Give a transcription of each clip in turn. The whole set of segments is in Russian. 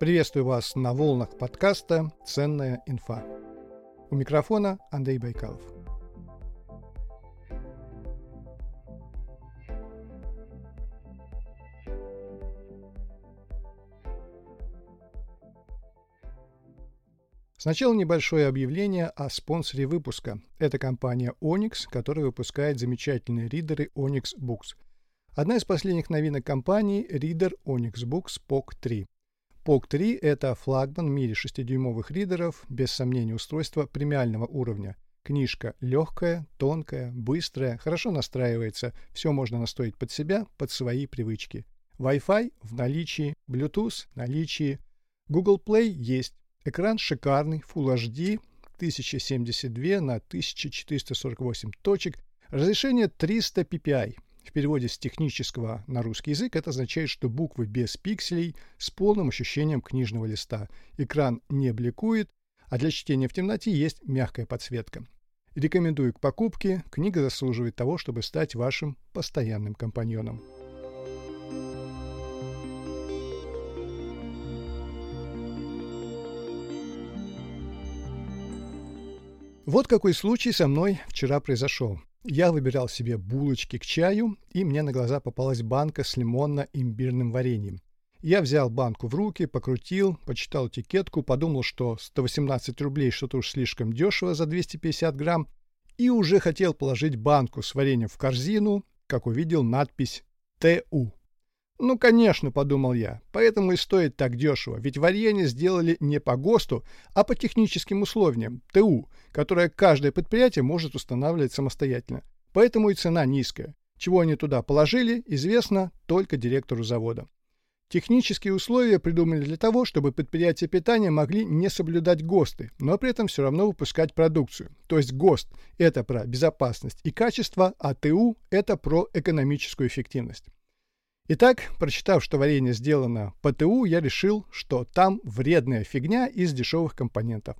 Приветствую вас на волнах подкаста «Ценная инфа». У микрофона Андрей Байкалов. Сначала небольшое объявление о спонсоре выпуска. Это компания Onyx, которая выпускает замечательные ридеры Onyx Books. Одна из последних новинок компании – ридер Onyx Books POC 3. POC 3 – это флагман в мире 6-дюймовых ридеров, без сомнения устройство премиального уровня. Книжка легкая, тонкая, быстрая, хорошо настраивается, все можно настроить под себя, под свои привычки. Wi-Fi в наличии, Bluetooth в наличии, Google Play есть, Экран шикарный, Full HD, 1072 на 1448 точек, разрешение 300 ppi. В переводе с технического на русский язык это означает, что буквы без пикселей с полным ощущением книжного листа. Экран не бликует, а для чтения в темноте есть мягкая подсветка. Рекомендую к покупке, книга заслуживает того, чтобы стать вашим постоянным компаньоном. Вот какой случай со мной вчера произошел. Я выбирал себе булочки к чаю, и мне на глаза попалась банка с лимонно-имбирным вареньем. Я взял банку в руки, покрутил, почитал этикетку, подумал, что 118 рублей что-то уж слишком дешево за 250 грамм, и уже хотел положить банку с вареньем в корзину, как увидел надпись «ТУ». Ну, конечно, подумал я, поэтому и стоит так дешево, ведь варенье сделали не по ГОСТу, а по техническим условиям, ТУ, которое каждое предприятие может устанавливать самостоятельно. Поэтому и цена низкая. Чего они туда положили, известно только директору завода. Технические условия придумали для того, чтобы предприятия питания могли не соблюдать ГОСТы, но при этом все равно выпускать продукцию. То есть ГОСТ – это про безопасность и качество, а ТУ – это про экономическую эффективность. Итак, прочитав, что варенье сделано по ТУ, я решил, что там вредная фигня из дешевых компонентов.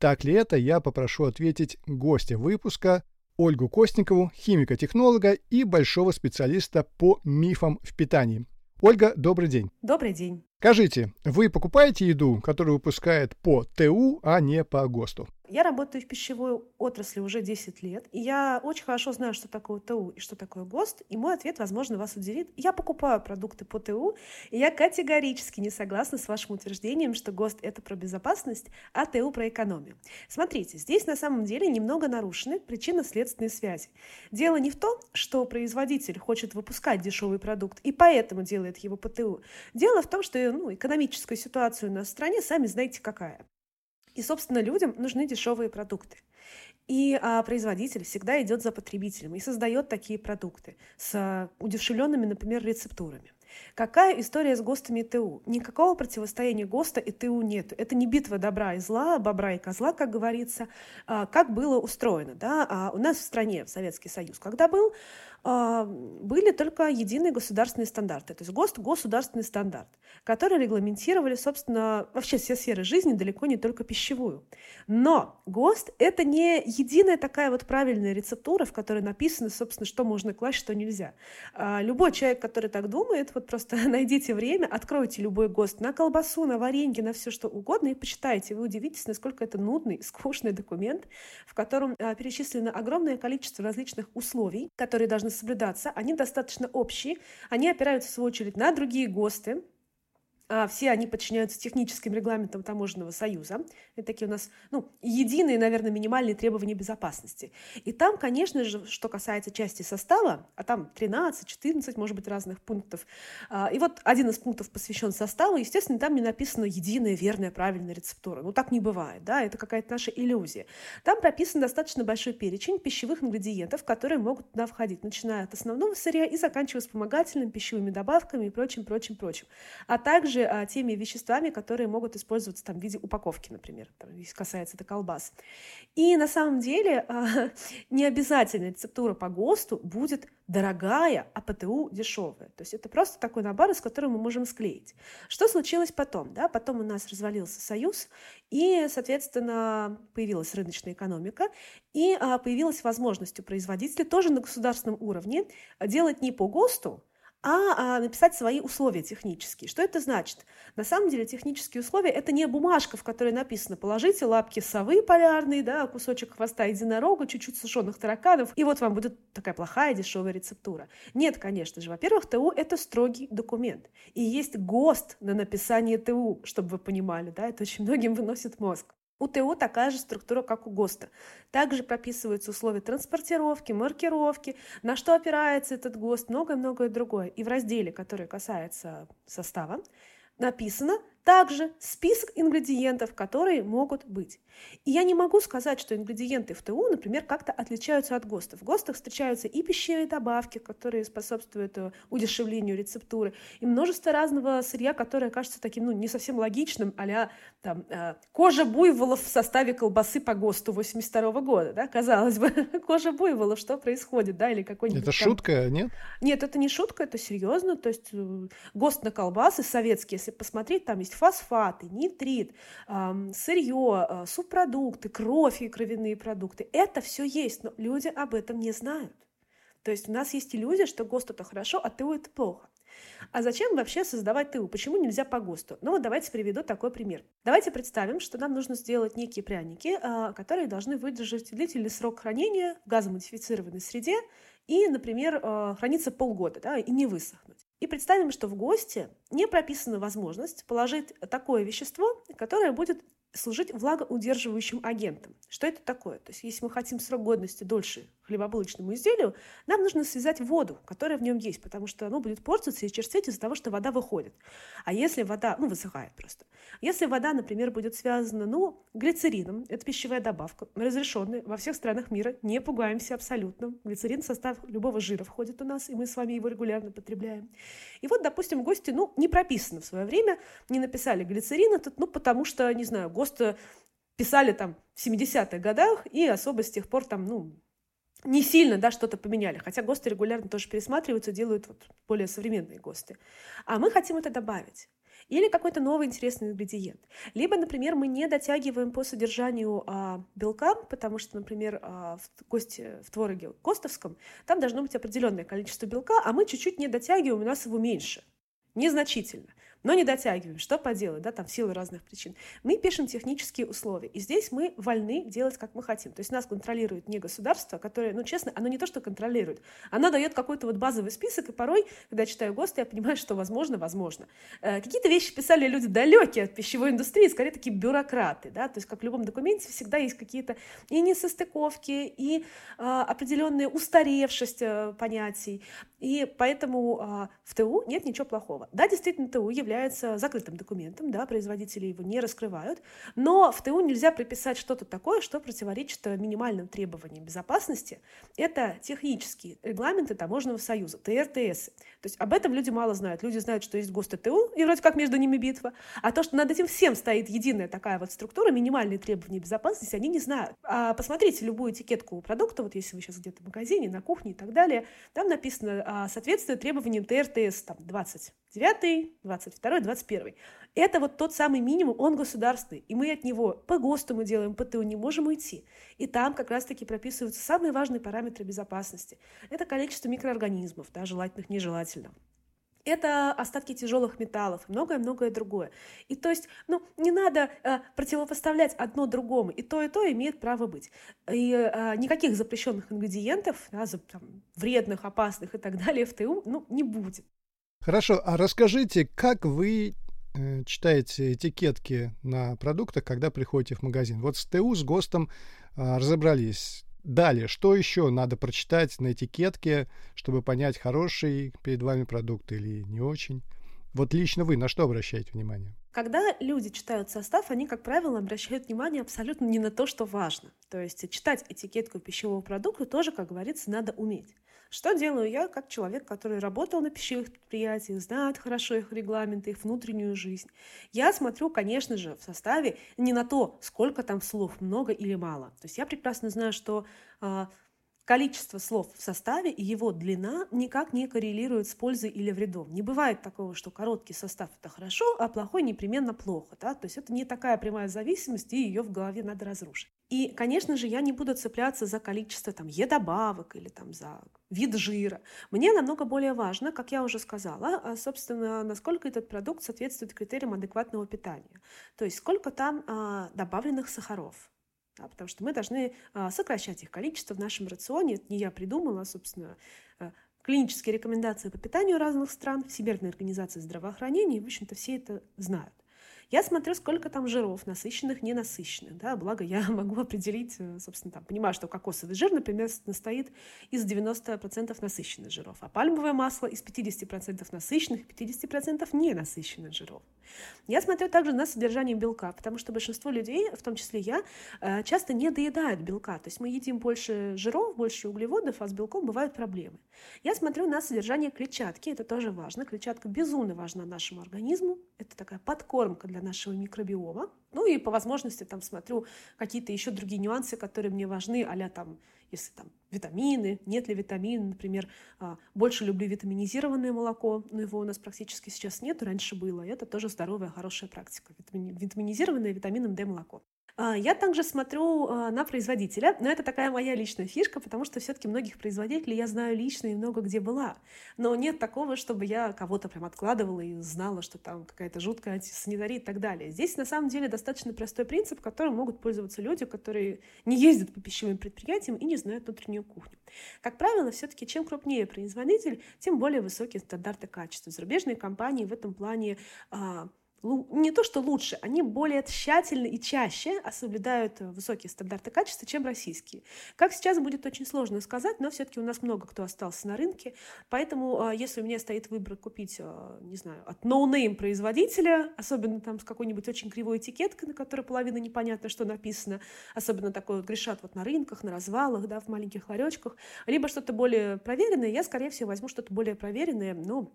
Так ли это, я попрошу ответить гостя выпуска Ольгу Костникову, химика-технолога и большого специалиста по мифам в питании. Ольга, добрый день. Добрый день. Скажите, вы покупаете еду, которую выпускают по ТУ, а не по ГОСТу? Я работаю в пищевой отрасли уже 10 лет, и я очень хорошо знаю, что такое ТУ и что такое ГОСТ, и мой ответ, возможно, вас удивит. Я покупаю продукты по ТУ, и я категорически не согласна с вашим утверждением, что ГОСТ — это про безопасность, а ТУ — про экономию. Смотрите, здесь на самом деле немного нарушены причинно-следственные связи. Дело не в том, что производитель хочет выпускать дешевый продукт, и поэтому делает его по ТУ. Дело в том, что ну, экономическая ситуация у нас в стране, сами знаете, какая. И, собственно, людям нужны дешевые продукты. И а, производитель всегда идет за потребителем и создает такие продукты с а, удешевленными, например, рецептурами. Какая история с ГОСТами и ТУ? Никакого противостояния ГОСТа и ТУ нет. Это не битва добра и зла, бобра и козла, как говорится, а, как было устроено. Да? А у нас в стране, в Советский Союз, когда был, были только единые государственные стандарты, то есть ГОСТ – государственный стандарт, которые регламентировали, собственно, вообще все сферы жизни, далеко не только пищевую. Но ГОСТ – это не единая такая вот правильная рецептура, в которой написано, собственно, что можно класть, что нельзя. А, любой человек, который так думает, вот просто найдите время, откройте любой ГОСТ на колбасу, на варенье, на все что угодно и почитайте. Вы удивитесь, насколько это нудный, скучный документ, в котором а, перечислено огромное количество различных условий, которые должны соблюдаться, они достаточно общие, они опираются, в свою очередь, на другие ГОСТы, все они подчиняются техническим регламентам таможенного союза. Это такие у нас ну, единые, наверное, минимальные требования безопасности. И там, конечно же, что касается части состава, а там 13, 14, может быть, разных пунктов. А, и вот один из пунктов посвящен составу. Естественно, там не написано единая, верная, правильная рецептура. Ну, так не бывает, да, это какая-то наша иллюзия. Там прописан достаточно большой перечень пищевых ингредиентов, которые могут туда входить, начиная от основного сырья и заканчивая вспомогательными пищевыми добавками и прочим, прочим, прочим. А также а, теми веществами, которые могут использоваться там, в виде упаковки, например, там, если касается это колбас. И на самом деле а, не обязательно рецептура по ГОСТу будет дорогая, а ПТУ дешевая. То есть это просто такой набор, из которого мы можем склеить. Что случилось потом? Да? Потом у нас развалился Союз, и, соответственно, появилась рыночная экономика, и а, появилась возможность у производителей тоже на государственном уровне делать не по ГОСТу, а, а написать свои условия технические. Что это значит? На самом деле технические условия – это не бумажка, в которой написано «положите лапки совы полярные, да, кусочек хвоста единорога, чуть-чуть сушеных тараканов, и вот вам будет такая плохая дешевая рецептура». Нет, конечно же. Во-первых, ТУ – это строгий документ. И есть ГОСТ на написание ТУ, чтобы вы понимали, да, это очень многим выносит мозг. У ТО такая же структура, как у ГОСТа. Также прописываются условия транспортировки, маркировки, на что опирается этот ГОСТ, многое-многое другое. И в разделе, который касается состава, написано также список ингредиентов, которые могут быть. И я не могу сказать, что ингредиенты в ТУ, например, как-то отличаются от ГОСТов. В ГОСТах встречаются и пищевые добавки, которые способствуют э, удешевлению рецептуры, и множество разного сырья, которое кажется таким, ну, не совсем логичным, а там, э, кожа буйволов в составе колбасы по ГОСТу 82 года, да, казалось бы, кожа буйволов, что происходит, да, или какой-нибудь... Это там... шутка, нет? Нет, это не шутка, это серьезно, то есть э, ГОСТ на колбасы советские, если посмотреть, там есть фосфаты, нитрит, э, сырье, э, субпродукты, кровь и кровяные продукты. Это все есть, но люди об этом не знают. То есть у нас есть иллюзия, что ГОСТ это хорошо, а ТУ это плохо. А зачем вообще создавать ТУ? Почему нельзя по ГОСТу? Ну вот давайте приведу такой пример. Давайте представим, что нам нужно сделать некие пряники, а, которые должны выдержать длительный срок хранения в газомодифицированной среде и, например, а, храниться полгода да, и не высохнуть. И представим, что в ГОСТе не прописана возможность положить такое вещество, которое будет служить влагоудерживающим агентом. Что это такое? То есть если мы хотим срок годности дольше хлебобулочному изделию, нам нужно связать воду, которая в нем есть, потому что оно будет портиться и черстветь из-за того, что вода выходит. А если вода, ну, высыхает просто. Если вода, например, будет связана, ну, глицерином, это пищевая добавка, разрешенная во всех странах мира, не пугаемся абсолютно. Глицерин в состав любого жира входит у нас, и мы с вами его регулярно потребляем. И вот, допустим, гости, ну, не прописано в свое время, не написали глицерин этот, ну, потому что, не знаю, ГОСТ писали там в 70-х годах, и особо с тех пор там, ну, не сильно, да, что-то поменяли. Хотя ГОСТы регулярно тоже пересматриваются, делают вот более современные ГОСТы. А мы хотим это добавить. Или какой-то новый интересный ингредиент. Либо, например, мы не дотягиваем по содержанию а, белка, потому что, например, а, в гости в твороге костовском там должно быть определенное количество белка, а мы чуть-чуть не дотягиваем, у нас его меньше. Незначительно но не дотягиваем. Что поделать, да, там в силу разных причин. Мы пишем технические условия, и здесь мы вольны делать, как мы хотим. То есть нас контролирует не государство, которое, ну, честно, оно не то, что контролирует, оно дает какой-то вот базовый список, и порой, когда читаю ГОСТ, я понимаю, что возможно, возможно. Э, какие-то вещи писали люди далекие от пищевой индустрии, скорее такие бюрократы, да, то есть как в любом документе всегда есть какие-то и несостыковки, и э, определенная устаревшесть э, понятий, и поэтому э, в ТУ нет ничего плохого. Да, действительно, ТУ является закрытым документом, да, производители его не раскрывают, но в ТУ нельзя прописать что-то такое, что противоречит минимальным требованиям безопасности. Это технические регламенты таможенного союза, ТРТС. То есть об этом люди мало знают. Люди знают, что есть ГОСТ и ТУ, и вроде как между ними битва. А то, что над этим всем стоит единая такая вот структура, минимальные требования безопасности, они не знают. А посмотрите любую этикетку продукта, вот если вы сейчас где-то в магазине, на кухне и так далее, там написано а, соответствие требованиям ТРТС там, 29, 22 22 21 Это вот тот самый минимум, он государственный, и мы от него по ГОСТу мы делаем, по ТУ не можем уйти. И там как раз-таки прописываются самые важные параметры безопасности. Это количество микроорганизмов, да, желательных, нежелательных. Это остатки тяжелых металлов многое-многое другое. И то есть, ну, не надо э, противопоставлять одно другому. И то, и то имеет право быть. И э, никаких запрещенных ингредиентов, да, там, вредных, опасных и так далее в ТУ, ну, не будет. Хорошо, а расскажите, как вы э, читаете этикетки на продуктах, когда приходите в магазин? Вот с ТУ, с ГОСТом э, разобрались. Далее, что еще надо прочитать на этикетке, чтобы понять, хороший перед вами продукт или не очень? Вот лично вы на что обращаете внимание? Когда люди читают состав, они, как правило, обращают внимание абсолютно не на то, что важно. То есть читать этикетку пищевого продукта тоже, как говорится, надо уметь. Что делаю я, как человек, который работал на пищевых предприятиях, знает хорошо их регламенты, их внутреннюю жизнь? Я смотрю, конечно же, в составе не на то, сколько там слов, много или мало. То есть я прекрасно знаю, что э, количество слов в составе и его длина никак не коррелируют с пользой или вредом. Не бывает такого, что короткий состав – это хорошо, а плохой непременно плохо. Да? То есть это не такая прямая зависимость, и ее в голове надо разрушить. И, конечно же, я не буду цепляться за количество там Е-добавок или там за вид жира. Мне намного более важно, как я уже сказала, а, собственно, насколько этот продукт соответствует критериям адекватного питания. То есть сколько там а, добавленных сахаров, да, потому что мы должны а, сокращать их количество в нашем рационе. Это не я придумала, собственно, а, клинические рекомендации по питанию разных стран, Всемирная организация здравоохранения, и, в общем-то, все это знают. Я смотрю, сколько там жиров, насыщенных, ненасыщенных. Да? Благо, я могу определить, э, собственно, там, понимаю, что кокосовый жир, например, состоит из 90% насыщенных жиров, а пальмовое масло из 50% насыщенных, 50% ненасыщенных жиров. Я смотрю также на содержание белка, потому что большинство людей, в том числе я, э, часто не доедают белка. То есть мы едим больше жиров, больше углеводов, а с белком бывают проблемы. Я смотрю на содержание клетчатки, это тоже важно. Клетчатка безумно важна нашему организму. Это такая подкормка для нашего микробиома. Ну и по возможности там смотрю какие-то еще другие нюансы, которые мне важны, а там, если там витамины, нет ли витамин, например, а, больше люблю витаминизированное молоко, но его у нас практически сейчас нет, раньше было, и это тоже здоровая, хорошая практика, витаминизированное витамином D молоко. А, я также смотрю а, на производителя, но это такая моя личная фишка, потому что все-таки многих производителей я знаю лично и много где была. Но нет такого, чтобы я кого-то прям откладывала и знала, что там какая-то жуткая антисанитария и так далее. Здесь на самом деле достаточно простой принцип, которым могут пользоваться люди, которые не ездят по пищевым предприятиям и не знают внутреннюю кухню. Как правило, все-таки чем крупнее производитель, тем более высокие стандарты качества. Зарубежные компании в этом плане а, не то что лучше, они более тщательно и чаще соблюдают э, высокие стандарты качества, чем российские. Как сейчас будет очень сложно сказать, но все-таки у нас много кто остался на рынке, поэтому а, если у меня стоит выбор купить, а, не знаю, от no-name производителя, особенно там с какой-нибудь очень кривой этикеткой, на которой половина непонятно, что написано, особенно такое вот грешат вот на рынках, на развалах, да, в маленьких ларечках, либо что-то более проверенное, я, скорее всего, возьму что-то более проверенное, ну,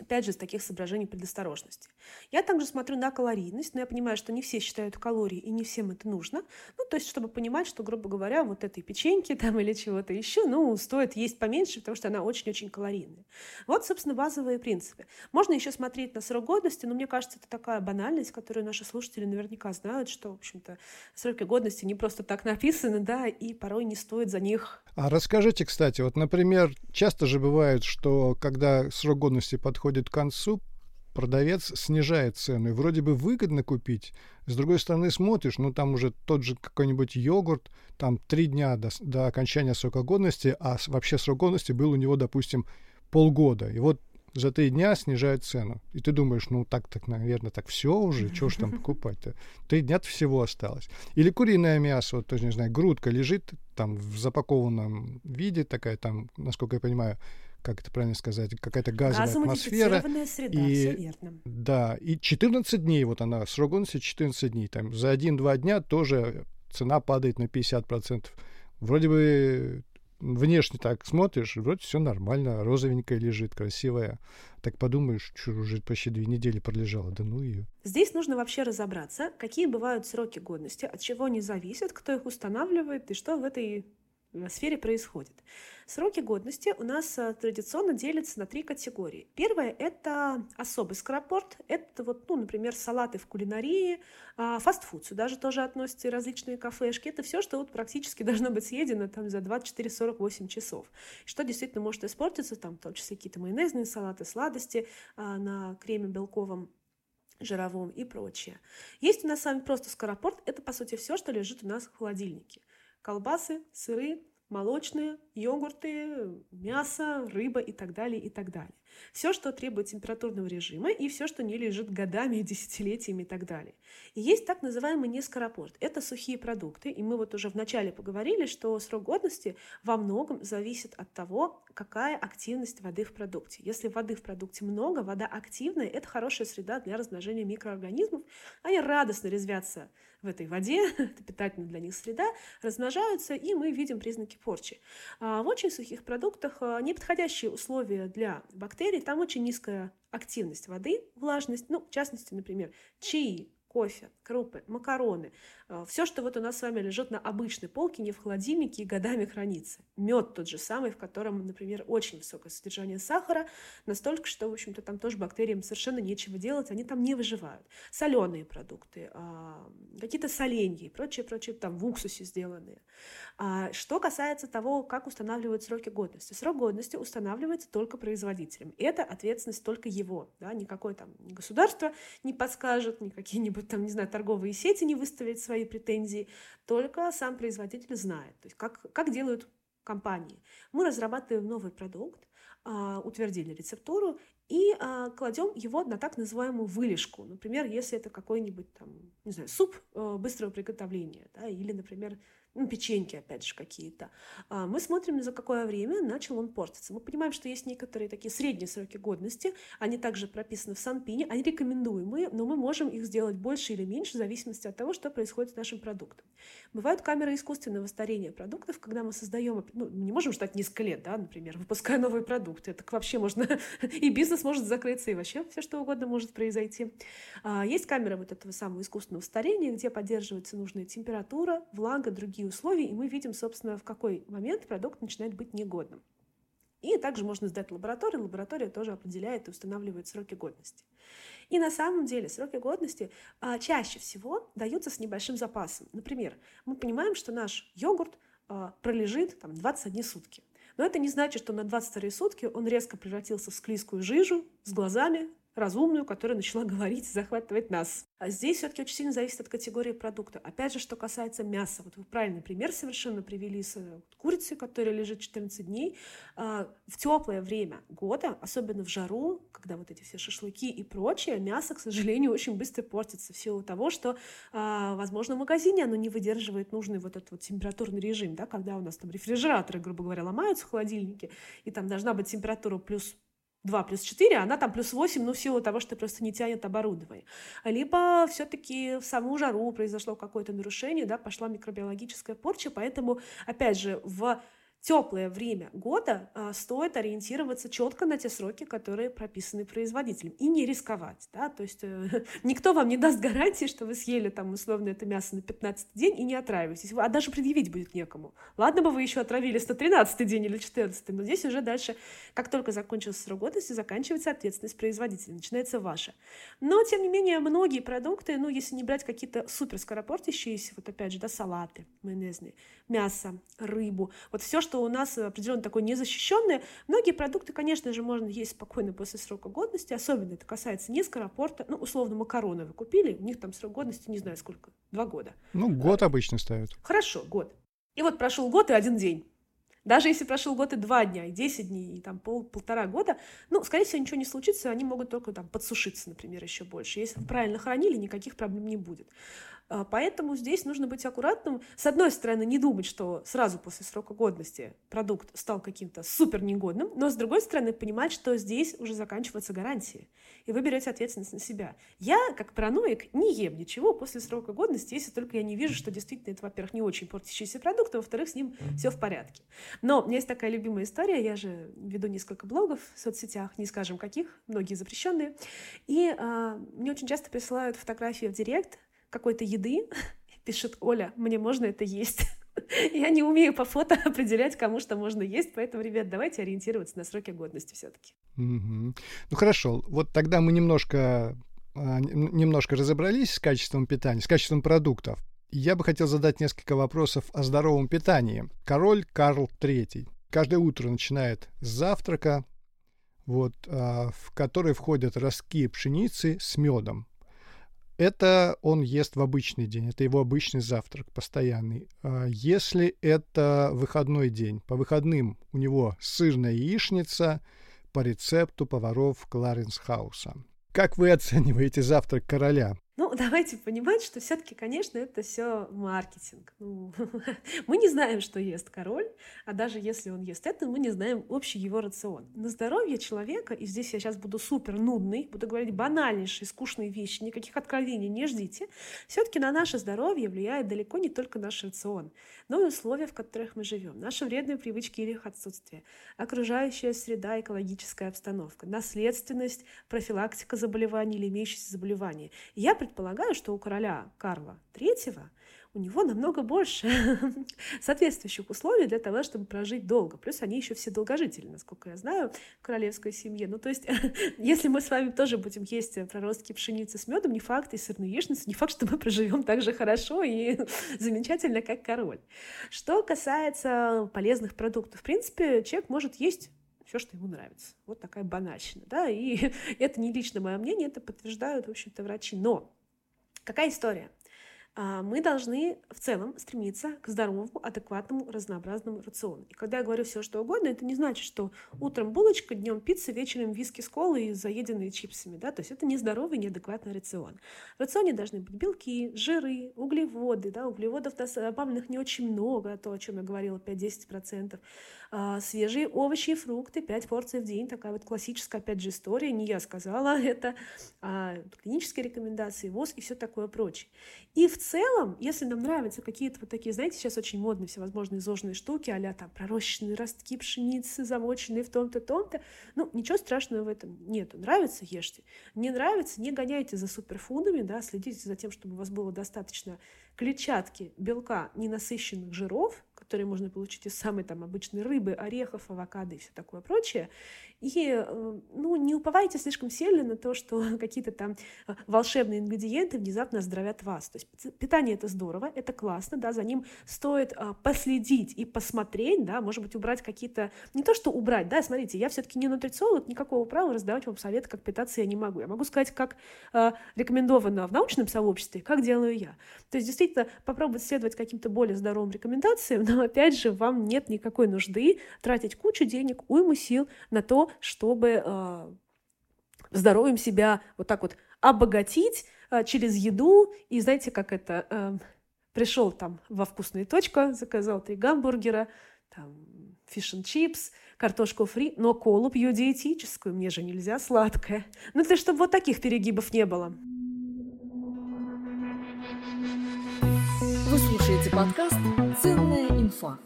опять же, из таких соображений предосторожности. Я также смотрю на калорийность, но я понимаю, что не все считают калории, и не всем это нужно. Ну, то есть, чтобы понимать, что, грубо говоря, вот этой печеньки там или чего-то еще, ну, стоит есть поменьше, потому что она очень-очень калорийная. Вот, собственно, базовые принципы. Можно еще смотреть на срок годности, но мне кажется, это такая банальность, которую наши слушатели наверняка знают, что, в общем-то, сроки годности не просто так написаны, да, и порой не стоит за них а расскажите, кстати, вот, например, часто же бывает, что когда срок годности подходит к концу, продавец снижает цену. И вроде бы выгодно купить. С другой стороны, смотришь, ну там уже тот же какой-нибудь йогурт, там три дня до, до окончания срока годности, а вообще срок годности был у него, допустим, полгода. И вот за три дня снижают цену. И ты думаешь, ну так, так, наверное, так все уже, что ж там покупать-то? Три дня всего осталось. Или куриное мясо, вот тоже, не знаю, грудка лежит там в запакованном виде, такая там, насколько я понимаю, как это правильно сказать, какая-то газовая атмосфера. среда, и, все верно. Да, и 14 дней, вот она, срок годности 14 дней. Там за 1-2 дня тоже цена падает на 50%. Вроде бы внешне так смотришь, вроде все нормально, розовенькая лежит, красивая. Так подумаешь, что уже почти две недели пролежала, да ну ее. Здесь нужно вообще разобраться, какие бывают сроки годности, от чего они зависят, кто их устанавливает и что в этой сфере происходит. Сроки годности у нас э, традиционно делятся на три категории. Первое – это особый скоропорт. Это, вот, ну, например, салаты в кулинарии, а, фастфуд. Сюда же тоже относятся и различные кафешки. Это все, что вот практически должно быть съедено там, за 24-48 часов. Что действительно может испортиться, там, в том числе какие-то майонезные салаты, сладости а, на креме белковом жировом и прочее. Есть у нас с вами просто скоропорт. Это, по сути, все, что лежит у нас в холодильнике. Колбасы, сыры, молочные, йогурты, мясо, рыба и так далее, и так далее. Все, что требует температурного режима и все, что не лежит годами, десятилетиями и так далее. И есть так называемый нескоропорт. Это сухие продукты, и мы вот уже вначале поговорили, что срок годности во многом зависит от того, какая активность воды в продукте. Если воды в продукте много, вода активная, это хорошая среда для размножения микроорганизмов. Они радостно резвятся в этой воде, это питательная для них среда, размножаются, и мы видим признаки порчи. А в очень сухих продуктах а, неподходящие условия для бактерий, там очень низкая активность воды, влажность, ну, в частности, например, чаи, кофе, крупы, макароны, все, что вот у нас с вами лежит на обычной полке, не в холодильнике и годами хранится. Мед тот же самый, в котором, например, очень высокое содержание сахара, настолько, что, в общем-то, там тоже бактериям совершенно нечего делать, они там не выживают. Соленые продукты, а, какие-то соленья и прочее, прочее, там в уксусе сделанные. А, что касается того, как устанавливают сроки годности. Срок годности устанавливается только производителем. Это ответственность только его. Да? Никакое там государство не подскажет, ни какие-нибудь там, не знаю, торговые сети не выставят свои претензии. Только сам производитель знает. То есть как, как делают компании. Мы разрабатываем новый продукт, а, утвердили рецептуру и а, кладем его на так называемую вылежку. Например, если это какой-нибудь там, не знаю, суп э, быстрого приготовления, да, или, например, ну, печеньки, опять же, какие-то. А, мы смотрим, за какое время начал он портиться. Мы понимаем, что есть некоторые такие средние сроки годности, они также прописаны в Санпине, они рекомендуемые, но мы можем их сделать больше или меньше в зависимости от того, что происходит с нашим продуктом. Бывают камеры искусственного старения продуктов, когда мы создаем, ну, не можем ждать несколько лет, да, например, выпуская новые продукты. Это вообще можно, и бизнес может закрыться, и вообще все что угодно может произойти. А, есть камера вот этого самого искусственного старения, где поддерживается нужная температура, влага, другие условий, и мы видим, собственно, в какой момент продукт начинает быть негодным. И также можно сдать лабораторию, лаборатория тоже определяет и устанавливает сроки годности. И на самом деле сроки годности а, чаще всего даются с небольшим запасом. Например, мы понимаем, что наш йогурт а, пролежит там, 21 сутки. Но это не значит, что на 22 сутки он резко превратился в склизкую жижу с глазами, разумную, которая начала говорить захватывать нас. А здесь все-таки очень сильно зависит от категории продукта. Опять же, что касается мяса. Вот вы правильный пример совершенно привели с э, курицей, которая лежит 14 дней. А, в теплое время года, особенно в жару, когда вот эти все шашлыки и прочее, мясо, к сожалению, очень быстро портится в силу того, что, а, возможно, в магазине оно не выдерживает нужный вот этот вот температурный режим, да, когда у нас там рефрижераторы, грубо говоря, ломаются в холодильнике, и там должна быть температура плюс 2 плюс 4, а она там плюс 8, ну, в силу того, что просто не тянет оборудование. Либо все-таки в саму жару произошло какое-то нарушение, да, пошла микробиологическая порча, поэтому, опять же, в теплое время года а, стоит ориентироваться четко на те сроки, которые прописаны производителем, и не рисковать. Да? То есть э, никто вам не даст гарантии, что вы съели там условно это мясо на 15 день и не отравитесь. А даже предъявить будет некому. Ладно бы вы еще отравили 113 день или 14, но здесь уже дальше, как только закончился срок годности, заканчивается ответственность производителя, начинается ваша. Но, тем не менее, многие продукты, ну, если не брать какие-то супер скоропортящиеся, вот опять же, да, салаты майонезные, мясо, рыбу, вот все, что у нас определенно такое незащищенное. Многие продукты, конечно же, можно есть спокойно после срока годности, особенно это касается не скоропорта, ну, условно, макароны вы купили, у них там срок годности, не знаю сколько, два года. Ну, год обычно ставят. Хорошо, год. И вот прошел год и один день. Даже если прошел год и два дня, и 10 дней, и там пол, полтора года, ну, скорее всего, ничего не случится, они могут только там подсушиться, например, еще больше. Если правильно хранили, никаких проблем не будет. А, поэтому здесь нужно быть аккуратным. С одной стороны, не думать, что сразу после срока годности продукт стал каким-то супер негодным, но с другой стороны, понимать, что здесь уже заканчиваются гарантии, и вы берете ответственность на себя. Я, как параноик, не ем ничего после срока годности, если только я не вижу, что действительно это, во-первых, не очень портящийся продукт, а во-вторых, с ним все в порядке. Но у меня есть такая любимая история, я же веду несколько блогов в соцсетях, не скажем каких, многие запрещенные, и а, мне очень часто присылают фотографии в директ, какой-то еды, пишет Оля, мне можно это есть. Я не умею по фото определять, кому что можно есть, поэтому, ребят, давайте ориентироваться на сроки годности все-таки. Ну хорошо, вот тогда мы немножко, а, немножко разобрались с качеством питания, с качеством продуктов. Я бы хотел задать несколько вопросов о здоровом питании. Король Карл III каждое утро начинает с завтрака, вот, а, в который входят ростки пшеницы с медом. Это он ест в обычный день, это его обычный завтрак постоянный. А если это выходной день, по выходным у него сырная яичница по рецепту поваров Кларенс-хауса. Как вы оцениваете завтрак короля? Ну, давайте понимать, что все-таки, конечно, это все маркетинг. Ну, мы не знаем, что ест король, а даже если он ест это, мы не знаем общий его рацион. На здоровье человека, и здесь я сейчас буду супер нудный, буду говорить банальнейшие, скучные вещи, никаких откровений не ждите, все-таки на наше здоровье влияет далеко не только наш рацион, но и условия, в которых мы живем, наши вредные привычки или их отсутствие, окружающая среда, экологическая обстановка, наследственность, профилактика заболеваний или имеющиеся заболевания. Я предполагаю, что у короля Карла III у него намного больше соответствующих условий для того, чтобы прожить долго. Плюс они еще все долгожители, насколько я знаю, в королевской семье. Ну, то есть, если мы с вами тоже будем есть проростки пшеницы с медом, не факт, и сырную яичницу, не факт, что мы проживем так же хорошо и замечательно, как король. Что касается полезных продуктов, в принципе, человек может есть все, что ему нравится. Вот такая банальщина, да, и это не лично мое мнение, это подтверждают, в общем-то, врачи. Но какая история? А, мы должны в целом стремиться к здоровому, адекватному, разнообразному рациону. И когда я говорю все, что угодно, это не значит, что утром булочка, днем пицца, вечером виски с колой и заеденные чипсами. Да? То есть это нездоровый, неадекватный рацион. В рационе должны быть белки, жиры, углеводы. Да? Углеводов добавленных не очень много, то, о чем я говорила, 5-10%. А, свежие овощи и фрукты, 5 порций в день. Такая вот классическая, опять же, история. Не я сказала это. А, клинические рекомендации, ВОЗ и все такое прочее. И в целом, если нам нравятся какие-то вот такие, знаете, сейчас очень модные всевозможные зожные штуки, а там пророщенные ростки пшеницы, замоченные в том-то, том-то, ну, ничего страшного в этом нету. Нравится – ешьте. Не нравится – не гоняйте за суперфудами, да, следите за тем, чтобы у вас было достаточно клетчатки, белка, ненасыщенных жиров, которые можно получить из самой там обычной рыбы, орехов, авокадо и все такое прочее. И э, ну, не уповайте слишком сильно на то, что какие-то там э, волшебные ингредиенты внезапно оздоровят вас. То есть питание это здорово, это классно, да, за ним стоит а, последить и посмотреть, да, может быть, убрать какие-то... Не то, что убрать, да, смотрите, я все-таки не нутрициолог, никакого права раздавать вам советы, как питаться я не могу. Я могу сказать, как а, рекомендовано в научном сообществе, как делаю я. То есть, действительно, попробовать следовать каким-то более здоровым рекомендациям, но, опять же, вам нет никакой нужды тратить кучу денег, уйму сил на то, чтобы э, здоровьем себя вот так вот обогатить э, через еду. И знаете, как это? Э, пришел там во вкусную точку, заказал три гамбургера, там фиш чипс, картошку фри, но колу пью диетическую, мне же нельзя сладкое. Ну, то чтобы вот таких перегибов не было. Вы слушаете подкаст «Ценная инфа».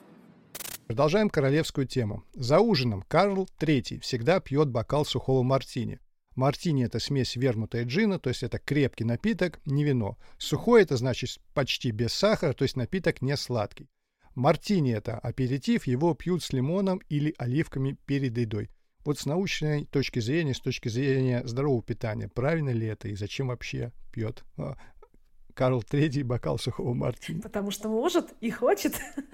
Продолжаем королевскую тему. За ужином Карл III всегда пьет бокал сухого мартини. Мартини – это смесь вермута и джина, то есть это крепкий напиток, не вино. Сухой – это значит почти без сахара, то есть напиток не сладкий. Мартини – это аперитив, его пьют с лимоном или оливками перед едой. Вот с научной точки зрения, с точки зрения здорового питания, правильно ли это и зачем вообще пьет а, Карл III бокал сухого мартини. Потому что может и хочет.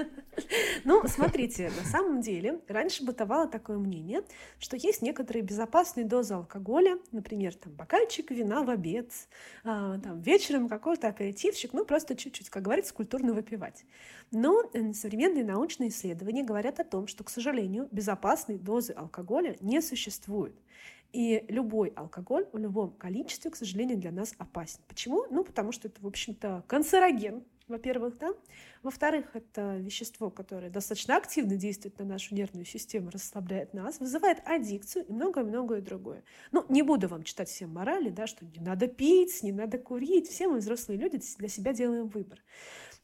Ну, смотрите, на самом деле, раньше бытовало такое мнение, что есть некоторые безопасные дозы алкоголя, например, там бокальчик вина в обед, а, там вечером какой-то аперитивчик, ну, просто чуть-чуть, как говорится, культурно выпивать. Но э, современные научные исследования говорят о том, что, к сожалению, безопасной дозы алкоголя не существует. И любой алкоголь в любом количестве, к сожалению, для нас опасен. Почему? Ну, потому что это, в общем-то, канцероген, во-первых, да. Во-вторых, это вещество, которое достаточно активно действует на нашу нервную систему, расслабляет нас, вызывает аддикцию и многое-многое другое. Ну, не буду вам читать всем морали, да, что не надо пить, не надо курить. Все мы взрослые люди для себя делаем выбор.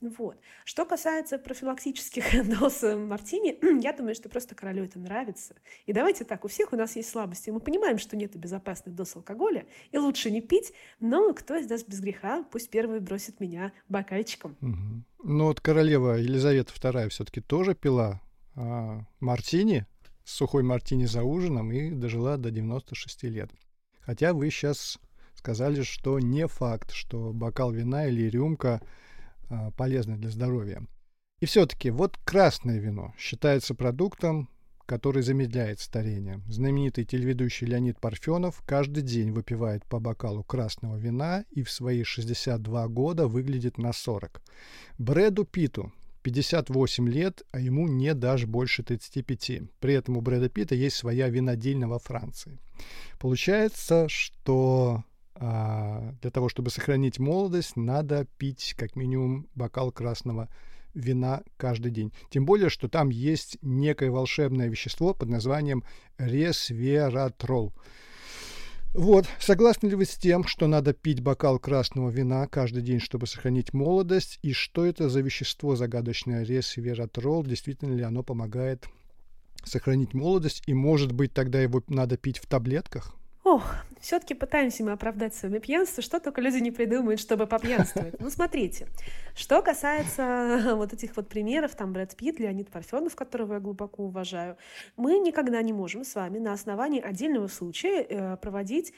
Вот. Что касается профилактических доз мартини, я думаю, что просто королю это нравится. И давайте так, у всех у нас есть слабости. Мы понимаем, что нет безопасных доз алкоголя, и лучше не пить, но кто из нас без греха, пусть первый бросит меня бокальчиком. Угу. Ну вот королева Елизавета II все-таки тоже пила а, мартини, сухой мартини за ужином и дожила до 96 лет. Хотя вы сейчас сказали, что не факт, что бокал вина или рюмка полезны для здоровья. И все-таки вот красное вино считается продуктом, который замедляет старение. Знаменитый телеведущий Леонид Парфенов каждый день выпивает по бокалу красного вина и в свои 62 года выглядит на 40. Брэду Питу 58 лет, а ему не даже больше 35. При этом у Брэда Питта есть своя винодельня во Франции. Получается, что а, для того, чтобы сохранить молодость, надо пить как минимум бокал красного вина каждый день. Тем более, что там есть некое волшебное вещество под названием ресвератрол. Вот, согласны ли вы с тем, что надо пить бокал красного вина каждый день, чтобы сохранить молодость? И что это за вещество загадочное ресвератрол? Действительно ли оно помогает сохранить молодость? И может быть тогда его надо пить в таблетках? Ох, все-таки пытаемся мы оправдать свое пьянство, что только люди не придумают, чтобы попьянствовать. Ну, смотрите, что касается вот этих вот примеров, там, Брэд Питт, Леонид Парфенов, которого я глубоко уважаю, мы никогда не можем с вами на основании отдельного случая э, проводить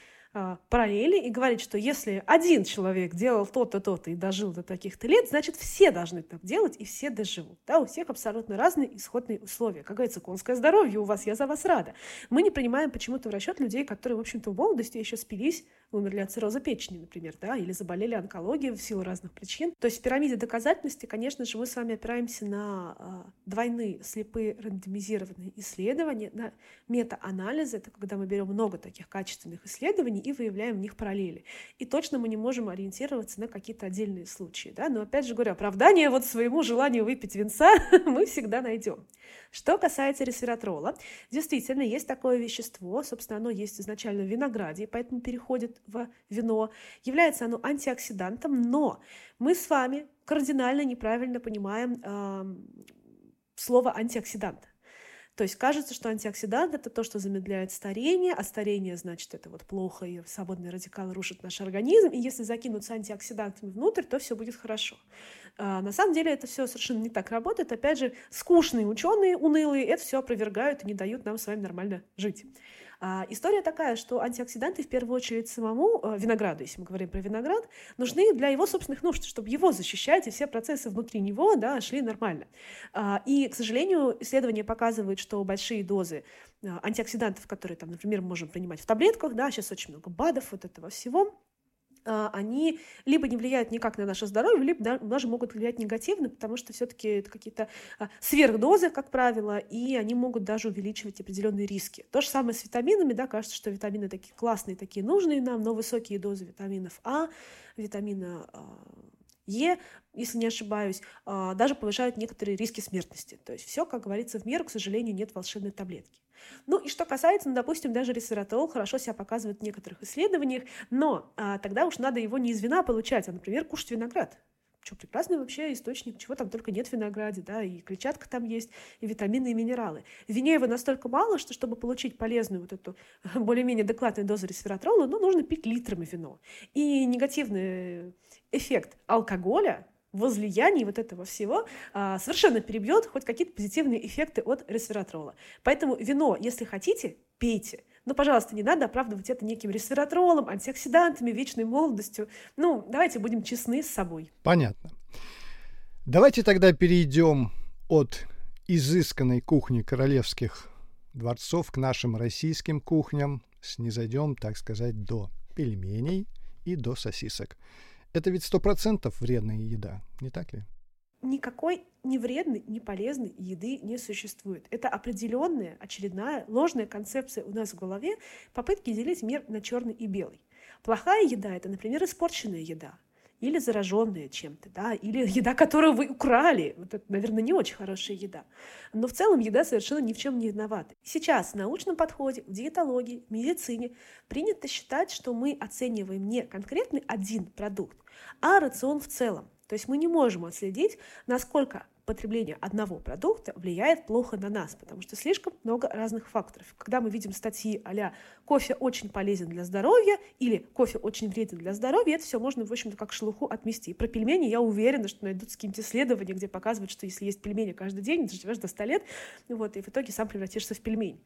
параллели и говорить, что если один человек делал то-то, то-то и дожил до таких-то лет, значит, все должны так делать и все доживут. Да, у всех абсолютно разные исходные условия. Как говорится, конское здоровье у вас, я за вас рада. Мы не принимаем почему-то в расчет людей, которые, в общем-то, в молодости еще спились, умерли от цирроза печени, например, да, или заболели онкологией в силу разных причин. То есть в пирамиде доказательности, конечно же, мы с вами опираемся на э, двойные слепые рандомизированные исследования, на мета-анализы, это когда мы берем много таких качественных исследований и выявляем в них параллели. И точно мы не можем ориентироваться на какие-то отдельные случаи. Да? Но опять же говорю, оправдание вот своему желанию выпить винца мы всегда найдем. Что касается ресвератрола, действительно есть такое вещество, собственно, оно есть изначально в винограде, поэтому переходит в вино. Является оно антиоксидантом, но мы с вами кардинально неправильно понимаем э, слово антиоксидант. То есть кажется, что антиоксидант это то, что замедляет старение, а старение, значит, это вот плохо, и свободные радикалы рушат наш организм, и если закинуться антиоксидантами внутрь, то все будет хорошо. А, на самом деле это все совершенно не так работает. Опять же, скучные ученые, унылые, это все опровергают и не дают нам с вами нормально жить. А, история такая, что антиоксиданты в первую очередь самому э, винограду, если мы говорим про виноград, нужны для его собственных нужд, чтобы его защищать, и все процессы внутри него да, шли нормально. А, и, к сожалению, исследования показывают, что большие дозы э, антиоксидантов, которые, там, например, можем принимать в таблетках, да, сейчас очень много БАДов, вот этого всего, они либо не влияют никак на наше здоровье, либо даже могут влиять негативно, потому что все-таки это какие-то а, сверхдозы, как правило, и они могут даже увеличивать определенные риски. То же самое с витаминами, да, кажется, что витамины такие классные, такие нужные нам, но высокие дозы витаминов А, витамина а, Е, если не ошибаюсь, даже повышают некоторые риски смертности. То есть все, как говорится, в меру, к сожалению, нет волшебной таблетки. Ну и что касается, ну, допустим, даже ресвератрол хорошо себя показывает в некоторых исследованиях, но а, тогда уж надо его не из вина получать, а, например, кушать виноград. Что, прекрасный вообще источник, чего там только нет в винограде, да, и клетчатка там есть, и витамины, и минералы. В вине его настолько мало, что чтобы получить полезную вот эту более-менее адекватную дозу ресвератрола, ну, нужно пить литрами вино. И негативный эффект алкоголя возлиянии вот этого всего а, совершенно перебьет хоть какие-то позитивные эффекты от ресвератрола. Поэтому вино, если хотите, пейте. Но, пожалуйста, не надо оправдывать это неким ресвератролом, антиоксидантами, вечной молодостью. Ну, давайте будем честны с собой. Понятно. Давайте тогда перейдем от изысканной кухни королевских дворцов к нашим российским кухням, снизойдем, так сказать, до пельменей и до сосисок. Это ведь сто процентов вредная еда, не так ли? Никакой ни вредной, ни полезной еды не существует. Это определенная, очередная ложная концепция у нас в голове попытки делить мир на черный и белый. Плохая еда – это, например, испорченная еда или зараженная чем-то, да, или еда, которую вы украли. Вот это, наверное, не очень хорошая еда. Но в целом еда совершенно ни в чем не виновата. Сейчас в научном подходе, в диетологии, в медицине принято считать, что мы оцениваем не конкретный один продукт, а рацион в целом. То есть мы не можем отследить, насколько потребление одного продукта влияет плохо на нас, потому что слишком много разных факторов. Когда мы видим статьи а «кофе очень полезен для здоровья» или «кофе очень вреден для здоровья», это все можно, в общем-то, как шелуху отмести. И про пельмени я уверена, что найдутся какие-нибудь исследования, где показывают, что если есть пельмени каждый день, ты живешь до 100 лет, вот, и в итоге сам превратишься в пельмень.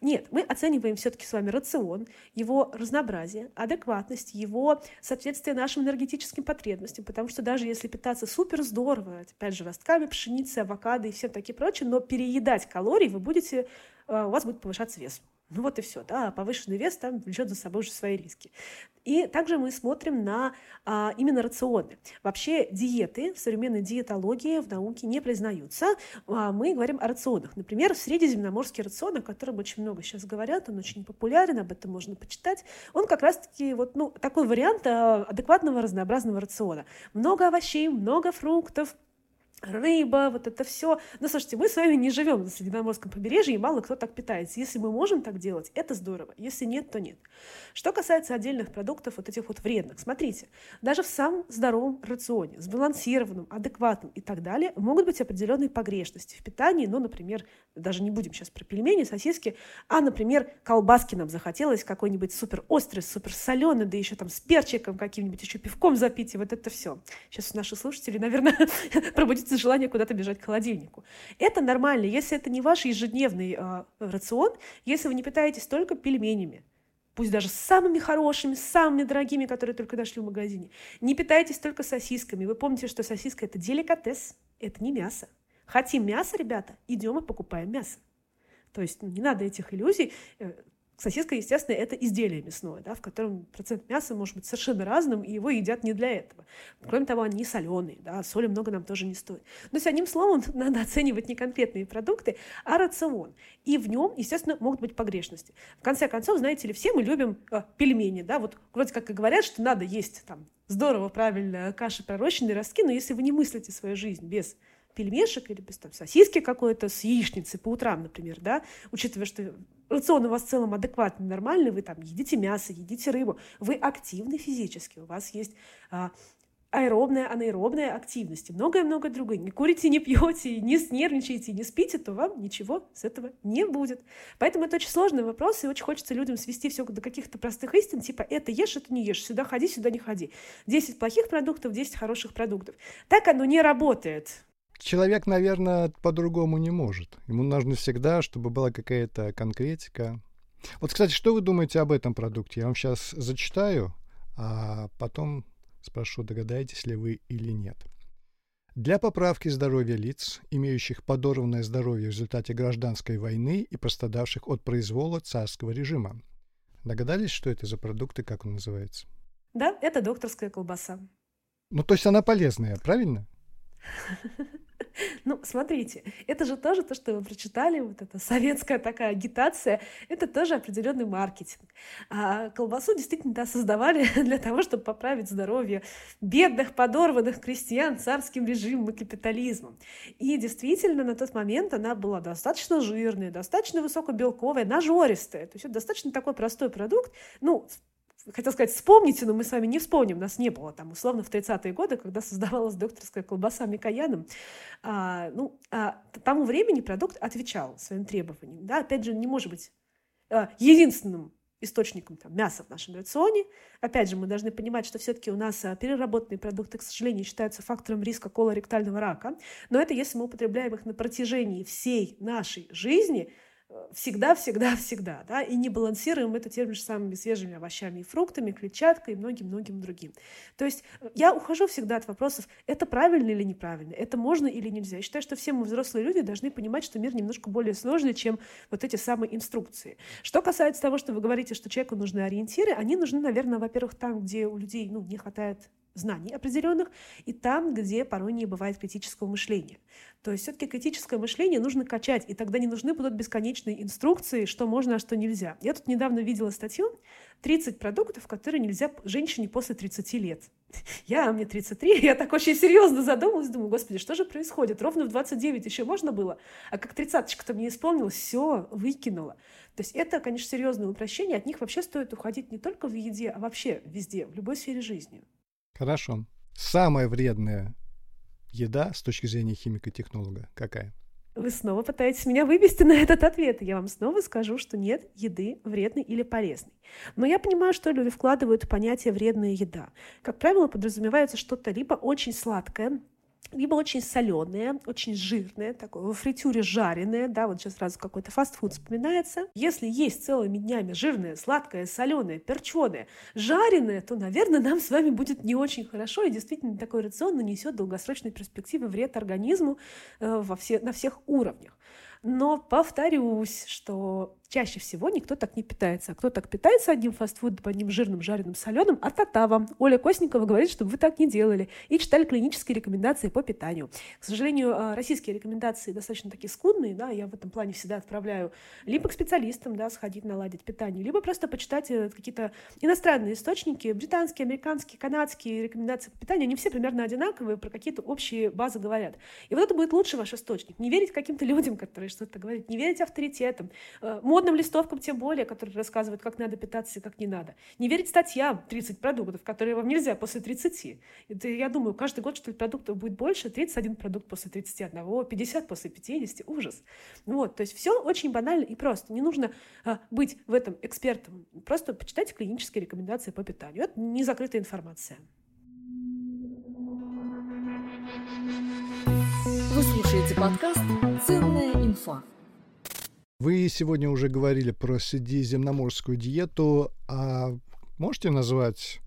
Нет, мы оцениваем все-таки с вами рацион, его разнообразие, адекватность, его соответствие нашим энергетическим потребностям, потому что даже если питаться супер здорово, опять же, ростками пшеницы, авокадо и все такие прочее, но переедать калорий вы будете, э, у вас будет повышаться вес. Ну вот и все, да, повышенный вес там влечет за собой уже свои риски. И также мы смотрим на а, именно рационы. Вообще диеты в современной диетологии в науке не признаются. А, мы говорим о рационах. Например, средиземноморский рацион, о котором очень много сейчас говорят, он очень популярен, об этом можно почитать. Он как раз-таки вот, ну, такой вариант а, адекватного разнообразного рациона. Много овощей, много фруктов, рыба, вот это все. Ну, слушайте, мы с вами не живем на Средиземноморском побережье, и мало кто так питается. Если мы можем так делать, это здорово. Если нет, то нет. Что касается отдельных продуктов, вот этих вот вредных, смотрите, даже в самом здоровом рационе, сбалансированном, адекватном и так далее, могут быть определенные погрешности в питании, ну, например, даже не будем сейчас про пельмени, сосиски, а, например, колбаски нам захотелось какой-нибудь супер острый, супер соленый, да еще там с перчиком каким-нибудь, еще пивком запить, и вот это все. Сейчас наши слушатели, наверное, пробудят появится желание куда-то бежать к холодильнику. Это нормально, если это не ваш ежедневный э, рацион, если вы не питаетесь только пельменями, пусть даже самыми хорошими, самыми дорогими, которые только нашли в магазине. Не питайтесь только сосисками. Вы помните, что сосиска – это деликатес, это не мясо. Хотим мясо, ребята, идем и покупаем мясо. То есть не надо этих иллюзий. Сосиска, естественно, это изделие мясное, да, в котором процент мяса может быть совершенно разным, и его едят не для этого. Кроме того, они соленые, да, соли много нам тоже не стоит. Но есть, одним словом, надо оценивать не конкретные продукты, а рацион. И в нем, естественно, могут быть погрешности. В конце концов, знаете ли, все мы любим э, пельмени, да, вот вроде как и говорят, что надо есть там здорово, правильно, каши пророщенные ростки, но если вы не мыслите свою жизнь без пельмешек или без там, сосиски какой-то с яичницей по утрам, например, да, учитывая, что рацион у вас в целом адекватный, нормальный, вы там едите мясо, едите рыбу, вы активны физически, у вас есть а, аэробная, анаэробная активность и многое-многое другое. Не курите, не пьете, не нервничаете, не спите, то вам ничего с этого не будет. Поэтому это очень сложный вопрос, и очень хочется людям свести все до каких-то простых истин, типа это ешь, это не ешь, сюда ходи, сюда не ходи. 10 плохих продуктов, 10 хороших продуктов. Так оно не работает. Человек, наверное, по-другому не может. Ему нужно всегда, чтобы была какая-то конкретика. Вот, кстати, что вы думаете об этом продукте? Я вам сейчас зачитаю, а потом спрошу, догадаетесь ли вы или нет. Для поправки здоровья лиц, имеющих подорванное здоровье в результате гражданской войны и пострадавших от произвола царского режима. Догадались, что это за продукты, как он называется? Да, это докторская колбаса. Ну, то есть она полезная, правильно? Ну, смотрите, это же тоже то, что вы прочитали, вот эта советская такая агитация, это тоже определенный маркетинг. А колбасу действительно да, создавали для того, чтобы поправить здоровье бедных, подорванных крестьян царским режимом и капитализмом. И действительно, на тот момент она была достаточно жирная, достаточно высокобелковая, нажористая. То есть это достаточно такой простой продукт, ну, хотел сказать, вспомните, но мы с вами не вспомним, нас не было там, условно, в 30-е годы, когда создавалась докторская колбаса Микояном. А, ну, а, тому времени продукт отвечал своим требованиям. Да? Опять же, не может быть а, единственным источником там, мяса в нашем рационе. Опять же, мы должны понимать, что все-таки у нас а, переработанные продукты, к сожалению, считаются фактором риска колоректального рака. Но это если мы употребляем их на протяжении всей нашей жизни – всегда, всегда, всегда, да, и не балансируем это теми же самыми свежими овощами и фруктами, клетчаткой и многим-многим другим. То есть э, я ухожу всегда от вопросов, это правильно или неправильно, это можно или нельзя. Я считаю, что все мы взрослые люди должны понимать, что мир немножко более сложный, чем вот эти самые инструкции. Что касается того, что вы говорите, что человеку нужны ориентиры, они нужны, наверное, во-первых, там, где у людей ну, не хватает знаний определенных, и там, где порой не бывает критического мышления. То есть все-таки критическое мышление нужно качать, и тогда не нужны будут бесконечные инструкции, что можно, а что нельзя. Я тут недавно видела статью 30 продуктов, которые нельзя женщине после 30 лет. Я, мне 33, я так очень серьезно задумалась, думаю, господи, что же происходит? Ровно в 29 еще можно было, а как тридцаточка-то мне исполнилось, все, выкинула. То есть это, конечно, серьезное упрощение, от них вообще стоит уходить не только в еде, а вообще везде, в любой сфере жизни. Хорошо. Самая вредная еда с точки зрения химико-технолога какая? Вы снова пытаетесь меня вывести на этот ответ. Я вам снова скажу, что нет еды вредной или полезной. Но я понимаю, что люди вкладывают в понятие «вредная еда». Как правило, подразумевается что-то либо очень сладкое, либо очень соленые, очень жирные, такое во фритюре жареное, да, вот сейчас сразу какой-то фастфуд вспоминается. Если есть целыми днями жирное, сладкое, соленое, перченое, жареное, то, наверное, нам с вами будет не очень хорошо, и действительно такой рацион нанесет долгосрочной перспективы вред организму э, во все, на всех уровнях. Но повторюсь, что чаще всего никто так не питается. А кто так питается одним фастфудом, одним жирным, жареным, соленым, а та вам. Оля Косникова говорит, чтобы вы так не делали. И читали клинические рекомендации по питанию. К сожалению, а, российские рекомендации достаточно такие скудные, да, я в этом плане всегда отправляю либо к специалистам, да, сходить наладить питание, либо просто почитать э, какие-то иностранные источники, британские, американские, канадские рекомендации по питанию, они все примерно одинаковые, про какие-то общие базы говорят. И вот это будет лучший ваш источник. Не верить каким-то людям, которые что-то говорят, не верить авторитетам, э, модным листовкам тем более, которые рассказывают, как надо питаться и как не надо. Не верить статьям 30 продуктов, которые вам нельзя после 30. Это, я думаю, каждый год, что ли, продуктов будет больше, 31 продукт после 31, 50 после 50, ужас. Вот, то есть все очень банально и просто. Не нужно а, быть в этом экспертом. Просто почитайте клинические рекомендации по питанию. Это не закрытая информация. Вы слушаете подкаст «Ценная инфа». Вы сегодня уже говорили про средиземноморскую диету, а можете назвать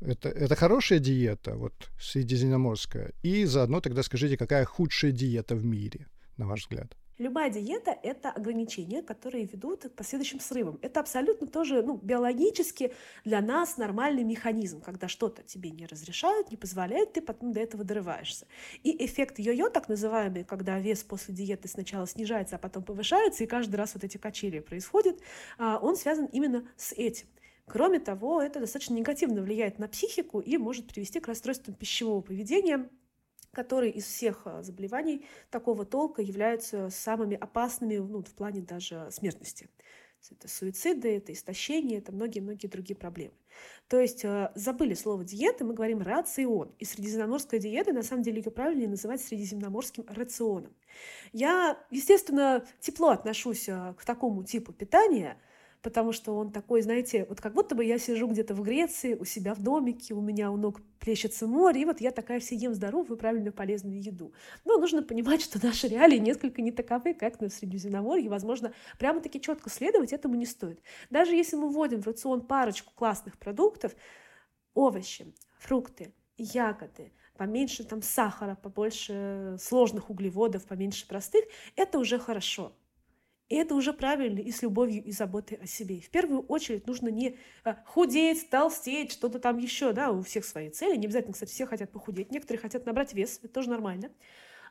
это, это хорошая диета, вот средиземноморская, и заодно тогда скажите, какая худшая диета в мире, на ваш взгляд? Любая диета – это ограничения, которые ведут к последующим срывам. Это абсолютно тоже ну, биологически для нас нормальный механизм, когда что-то тебе не разрешают, не позволяют, ты потом до этого дорываешься. И эффект йо-йо, так называемый, когда вес после диеты сначала снижается, а потом повышается, и каждый раз вот эти качели происходят, а, он связан именно с этим. Кроме того, это достаточно негативно влияет на психику и может привести к расстройствам пищевого поведения, которые из всех а, заболеваний такого толка являются самыми опасными ну, в плане даже смертности. Это суициды, это истощение, это многие-многие другие проблемы. То есть а, забыли слово диета, мы говорим рацион. И средиземноморская диета, на самом деле ее правильнее называть средиземноморским рационом. Я, естественно, тепло отношусь а, к такому типу питания – потому что он такой, знаете, вот как будто бы я сижу где-то в Греции, у себя в домике, у меня у ног плещется море, и вот я такая все ем здоровую, правильную, полезную еду. Но нужно понимать, что наши реалии несколько не таковы, как на Средиземноморье, возможно, прямо-таки четко следовать этому не стоит. Даже если мы вводим в рацион парочку классных продуктов, овощи, фрукты, ягоды, поменьше там сахара, побольше сложных углеводов, поменьше простых, это уже хорошо. И это уже правильно и с любовью и заботой о себе. В первую очередь нужно не а, худеть, толстеть, что-то там еще, да, у всех свои цели. Не обязательно, кстати, все хотят похудеть, некоторые хотят набрать вес, это тоже нормально.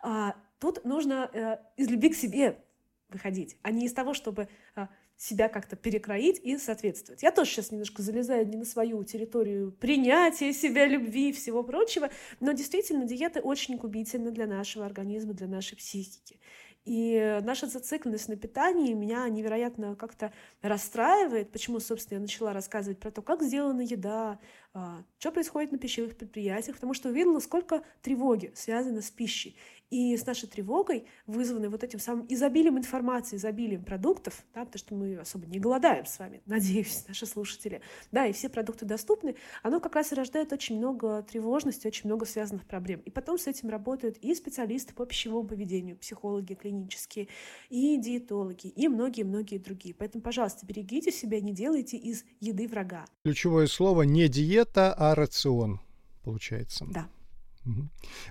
А, тут нужно а, из любви к себе выходить, а не из того, чтобы а, себя как-то перекроить и соответствовать. Я тоже сейчас немножко залезаю не на свою территорию принятия себя, любви и всего прочего, но действительно диеты очень губительны для нашего организма, для нашей психики. И наша зацикленность на питании меня невероятно как-то расстраивает. Почему, собственно, я начала рассказывать про то, как сделана еда, а, что происходит на пищевых предприятиях, потому что увидела, сколько тревоги связано с пищей. И с нашей тревогой, вызванной вот этим самым изобилием информации, изобилием продуктов, да, потому что мы особо не голодаем с вами, надеюсь, наши слушатели, да, и все продукты доступны, оно как раз и рождает очень много тревожности, очень много связанных проблем. И потом с этим работают и специалисты по пищевому поведению, психологи клинические, и диетологи, и многие-многие другие. Поэтому, пожалуйста, берегите себя, не делайте из еды врага. Ключевое слово не диета, а рацион, получается. Да.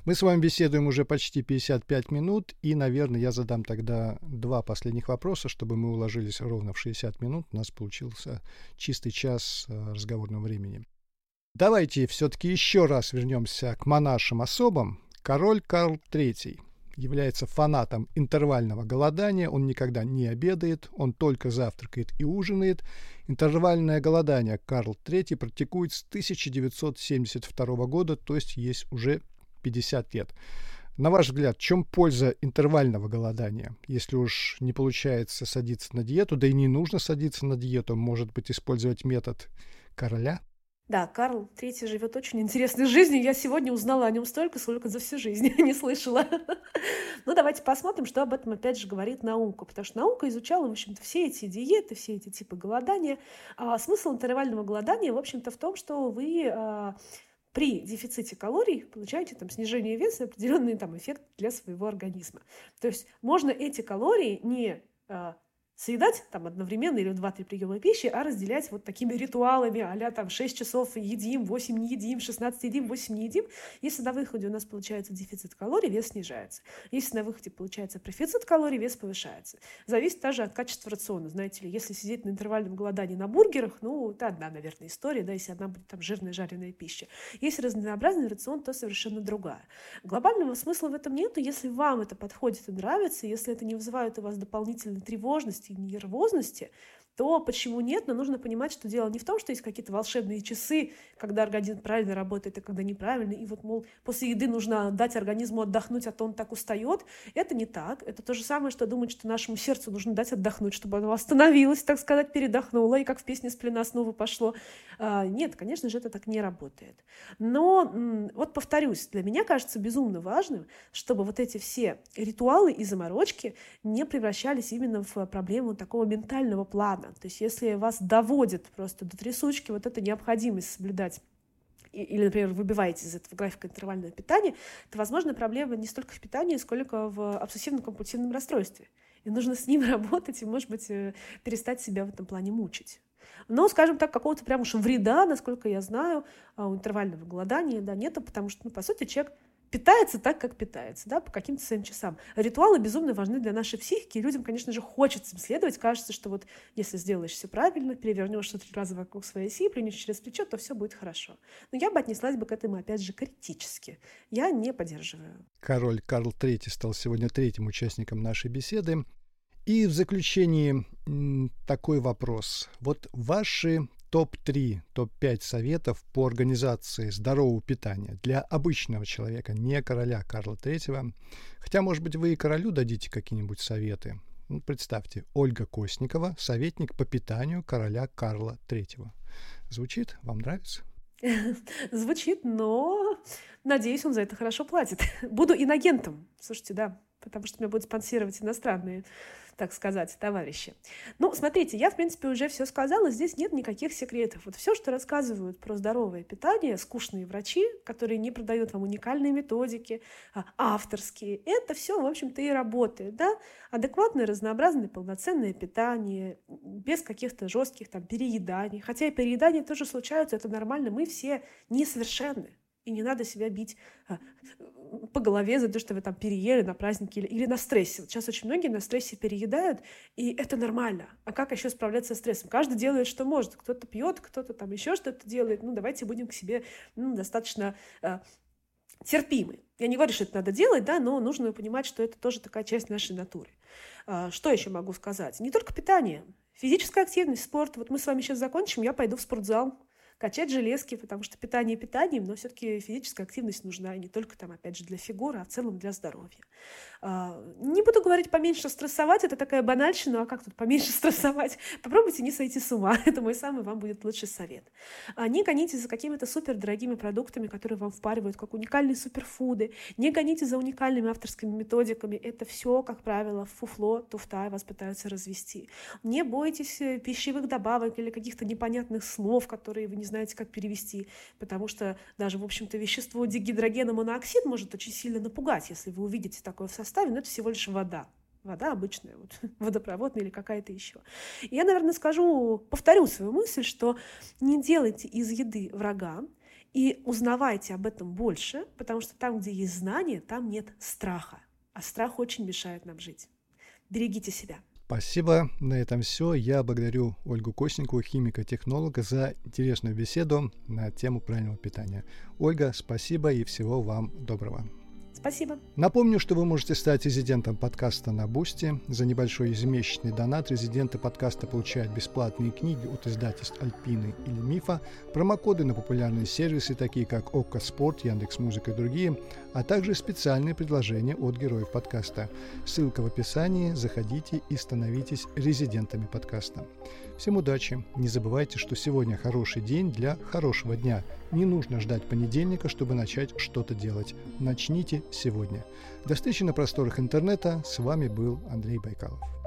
Мы с вами беседуем уже почти 55 минут, и, наверное, я задам тогда два последних вопроса, чтобы мы уложились ровно в 60 минут. У нас получился чистый час э, разговорного времени. Давайте все-таки еще раз вернемся к монаршим особам. Король Карл III является фанатом интервального голодания, он никогда не обедает, он только завтракает и ужинает. Интервальное голодание Карл III практикует с 1972 года, то есть есть уже 50 лет. На ваш взгляд, в чем польза интервального голодания? Если уж не получается садиться на диету, да и не нужно садиться на диету, может быть, использовать метод короля? Да, Карл III живет очень интересной жизнью. Я сегодня узнала о нем столько, сколько за всю жизнь не слышала. ну, давайте посмотрим, что об этом опять же говорит наука. Потому что наука изучала, в общем-то, все эти диеты, все эти типы голодания. А смысл интервального голодания, в общем-то, в том, что вы а, при дефиците калорий получаете там снижение веса, определенный там эффект для своего организма. То есть можно эти калории не а, съедать там одновременно или в 2-3 приема пищи, а разделять вот такими ритуалами, а там 6 часов едим, 8 не едим, 16 едим, 8 не едим. Если на выходе у нас получается дефицит калорий, вес снижается. Если на выходе получается профицит калорий, вес повышается. Зависит также от качества рациона. Знаете ли, если сидеть на интервальном голодании на бургерах, ну, это одна, наверное, история, да, если одна будет там жирная жареная пища. Если разнообразный рацион, то совершенно другая. Глобального смысла в этом нету, если вам это подходит и нравится, если это не вызывает у вас дополнительной тревожности, нервозности, то почему нет? Но нужно понимать, что дело не в том, что есть какие-то волшебные часы, когда организм правильно работает, и когда неправильно, и вот, мол, после еды нужно дать организму отдохнуть, а то он так устает. Это не так. Это то же самое, что думать, что нашему сердцу нужно дать отдохнуть, чтобы оно остановилось, так сказать, передохнуло, и как в песне «Сплена» снова пошло. А, нет, конечно же, это так не работает. Но вот повторюсь, для меня кажется безумно важным, чтобы вот эти все ритуалы и заморочки не превращались именно в проблему такого ментального плана, рано. То есть если вас доводит просто до трясучки вот эта необходимость соблюдать или, например, выбиваете из этого графика интервального питания, то, возможно, проблема не столько в питании, сколько в обсессивно-компульсивном расстройстве. И нужно с ним работать и, может быть, э, перестать себя в этом плане мучить. Но, скажем так, какого-то прям уж вреда, насколько я знаю, а, у интервального голодания да, нету, потому что, ну, по сути, человек питается так, как питается, да, по каким-то своим часам. Ритуалы безумно важны для нашей психики, и людям, конечно же, хочется им следовать. Кажется, что вот если сделаешь все правильно, перевернешься три раза вокруг своей оси, плюнешь через плечо, то все будет хорошо. Но я бы отнеслась бы к этому, опять же, критически. Я не поддерживаю. Король Карл III стал сегодня третьим участником нашей беседы. И в заключении такой вопрос. Вот ваши топ-3, топ-5 советов по организации здорового питания для обычного человека, не короля Карла III. Хотя, может быть, вы и королю дадите какие-нибудь советы. Ну, представьте, Ольга Костникова, советник по питанию короля Карла III. Звучит? Вам нравится? Звучит, но надеюсь, он за это хорошо платит. Буду иногентом. Слушайте, да, потому что меня будут спонсировать иностранные так сказать, товарищи. Ну, смотрите, я, в принципе, уже все сказала, здесь нет никаких секретов. Вот все, что рассказывают про здоровое питание, скучные врачи, которые не продают вам уникальные методики, а, авторские, это все, в общем-то, и работает, да? Адекватное, разнообразное, полноценное питание, без каких-то жестких там перееданий. Хотя и переедания тоже случаются, это нормально, мы все несовершенны. И не надо себя бить а, по голове за то, что вы там переели на празднике или, или на стрессе. Вот сейчас очень многие на стрессе переедают, и это нормально. А как еще справляться со стрессом? Каждый делает, что может. Кто-то пьет, кто-то там еще что-то делает. Ну, давайте будем к себе ну, достаточно э, терпимы. Я не говорю, что это надо делать, да, но нужно понимать, что это тоже такая часть нашей натуры. А, что еще могу сказать? Не только питание. Физическая активность, спорт. Вот мы с вами сейчас закончим, я пойду в спортзал качать железки, потому что питание питанием, но все-таки физическая активность нужна, и не только там, опять же, для фигуры, а в целом для здоровья. А, не буду говорить поменьше стрессовать, это такая банальщина, а как тут поменьше стрессовать? Попробуйте не сойти с ума, это мой самый вам будет лучший совет. А, не гонитесь за какими-то супер дорогими продуктами, которые вам впаривают, как уникальные суперфуды, не гонитесь за уникальными авторскими методиками, это все, как правило, фуфло, туфта, вас пытаются развести. Не бойтесь э, пищевых добавок или каких-то непонятных слов, которые вы не знаете, как перевести, потому что даже, в общем-то, вещество дигидрогена моноксид может очень сильно напугать, если вы увидите такое в составе, но это всего лишь вода. Вода обычная, вот, водопроводная или какая-то еще. И я, наверное, скажу, повторю свою мысль, что не делайте из еды врага, и узнавайте об этом больше, потому что там, где есть знание, там нет страха. А страх очень мешает нам жить. Берегите себя. Спасибо. На этом все. Я благодарю Ольгу Косникову, химика-технолога, за интересную беседу на тему правильного питания. Ольга, спасибо и всего вам доброго. Спасибо. Напомню, что вы можете стать резидентом подкаста на Boosty. За небольшой ежемесячный донат резиденты подкаста получают бесплатные книги от издательств Альпины или Мифа, промокоды на популярные сервисы, такие как ОККО Спорт, Яндекс Музыка и другие, а также специальные предложения от героев подкаста. Ссылка в описании. Заходите и становитесь резидентами подкаста. Всем удачи! Не забывайте, что сегодня хороший день для хорошего дня. Не нужно ждать понедельника, чтобы начать что-то делать. Начните сегодня. До встречи на просторах интернета. С вами был Андрей Байкалов.